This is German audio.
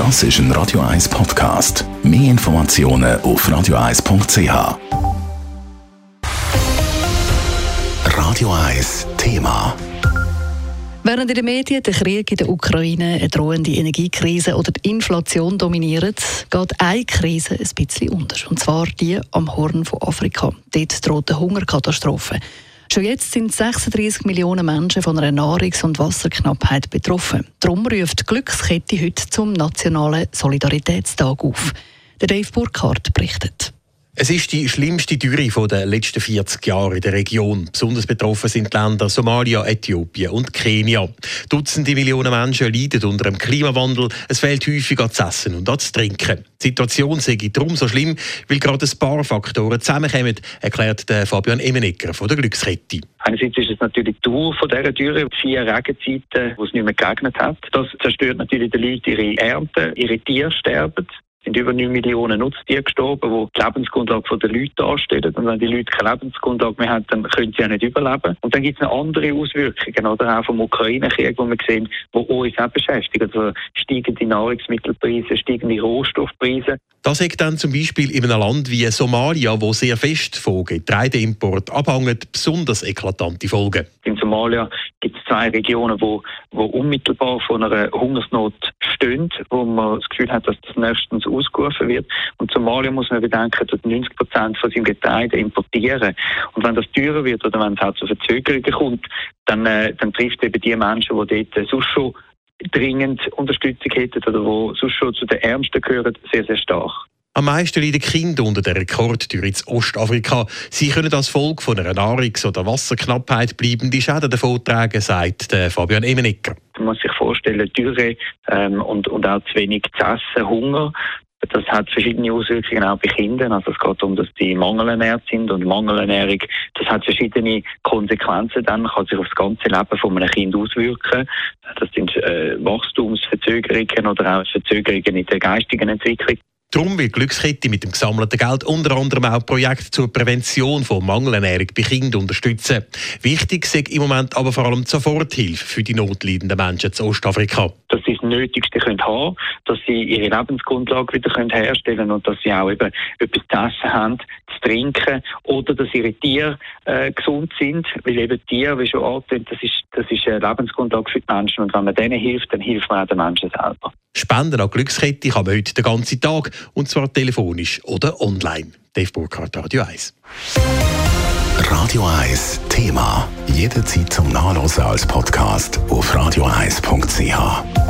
Das ist ein Radio 1 Podcast. Mehr Informationen auf radio1.ch. Radio 1 Thema. Während in den Medien der Krieg in der Ukraine, eine drohende Energiekrise oder die Inflation dominieren, geht eine Krise ein bisschen unter. Und zwar die am Horn von Afrika. Dort droht eine Hungerkatastrophe. Schon jetzt sind 36 Millionen Menschen von einer Nahrungs- und Wasserknappheit betroffen. Darum ruft die Glückskette heute zum Nationalen Solidaritätstag auf. Der Dave Burkhardt berichtet. Es ist die schlimmste Dürre der letzten 40 Jahre in der Region. Besonders betroffen sind die Länder Somalia, Äthiopien und Kenia. Dutzende Millionen Menschen leiden unter dem Klimawandel. Es fehlt häufig an das Essen und an das Trinken. Die Situation sei darum so schlimm, weil gerade ein paar Faktoren zusammenkommen, erklärt Fabian Emenegger von der Glückskette. Einerseits ist es natürlich die Dauer dieser Dürre, vier Regenzeiten, wo es nicht mehr geregnet hat. Das zerstört natürlich den Leuten ihre Ernten, ihre Tiere sterben sind über 9 Millionen Nutztiere gestorben, die die Lebensgrundlage der Leute darstellen. Und wenn die Leute keine Lebensgrundlage mehr haben, dann können sie auch nicht überleben. Und dann gibt es noch andere Auswirkungen, oder auch vom Ukraine-Krieg, wo wir sehen, wo uns auch beschäftigt. Also steigende Nahrungsmittelpreise, steigende Rohstoffpreise. Das ist dann zum Beispiel in einem Land wie Somalia, wo sehr fest von Getreideimport abhängt, besonders eklatante Folgen. In Somalia gibt es zwei Regionen, wo, wo unmittelbar von einer Hungersnot stehen, wo man das Gefühl hat, dass das nächstens ausgerufen wird. Und Somalia muss man bedenken, dass 90 Prozent von seinem Getreide importieren. Und wenn das teurer wird oder wenn es halt zu Verzögerungen kommt, dann, äh, dann trifft eben die Menschen, die dort äh, sonst schon dringend Unterstützung hätten oder die sonst schon zu den Ärmsten gehören, sehr, sehr stark. Am meisten leiden Kinder unter der Rekordtür in Ostafrika. Sie können als Folge von einer Nahrungs- oder Wasserknappheit bleibende Schäden davon tragen, sagt Fabian Emenecker. Man muss sich vorstellen, Dürre ähm, und, und auch zu wenig zu essen, Hunger. Das hat verschiedene Auswirkungen auch bei Kindern. Also es geht darum, dass die mangelernährt sind und Mangelernährung, das hat verschiedene Konsequenzen. Dann kann sich auf das ganze Leben von einem Kind auswirken. Das sind äh, Wachstumsverzögerungen oder auch Verzögerungen in der geistigen Entwicklung. Darum will Glückskette mit dem gesammelten Geld unter anderem auch Projekte zur Prävention von Mangelernährung bei Kindern unterstützen. Wichtig ist im Moment aber vor allem Soforthilfe für die notleidenden Menschen in Ostafrika. Dass sie das Nötigste können haben dass sie ihre Lebensgrundlage wieder können herstellen und dass sie auch eben etwas zu essen haben, zu trinken oder dass ihre Tiere äh, gesund sind, weil eben Tiere, wie schon angetönt, das ist, das ist eine Lebensgrundlage für die Menschen und wenn man denen hilft, dann hilft man auch den Menschen selber. Spenden an Glückskette kann man heute den ganzen Tag, und zwar telefonisch oder online. Dave Burkhardt, Radio 1. Radio 1 Thema. Jederzeit zum Nachlesen als Podcast auf radio1.ch.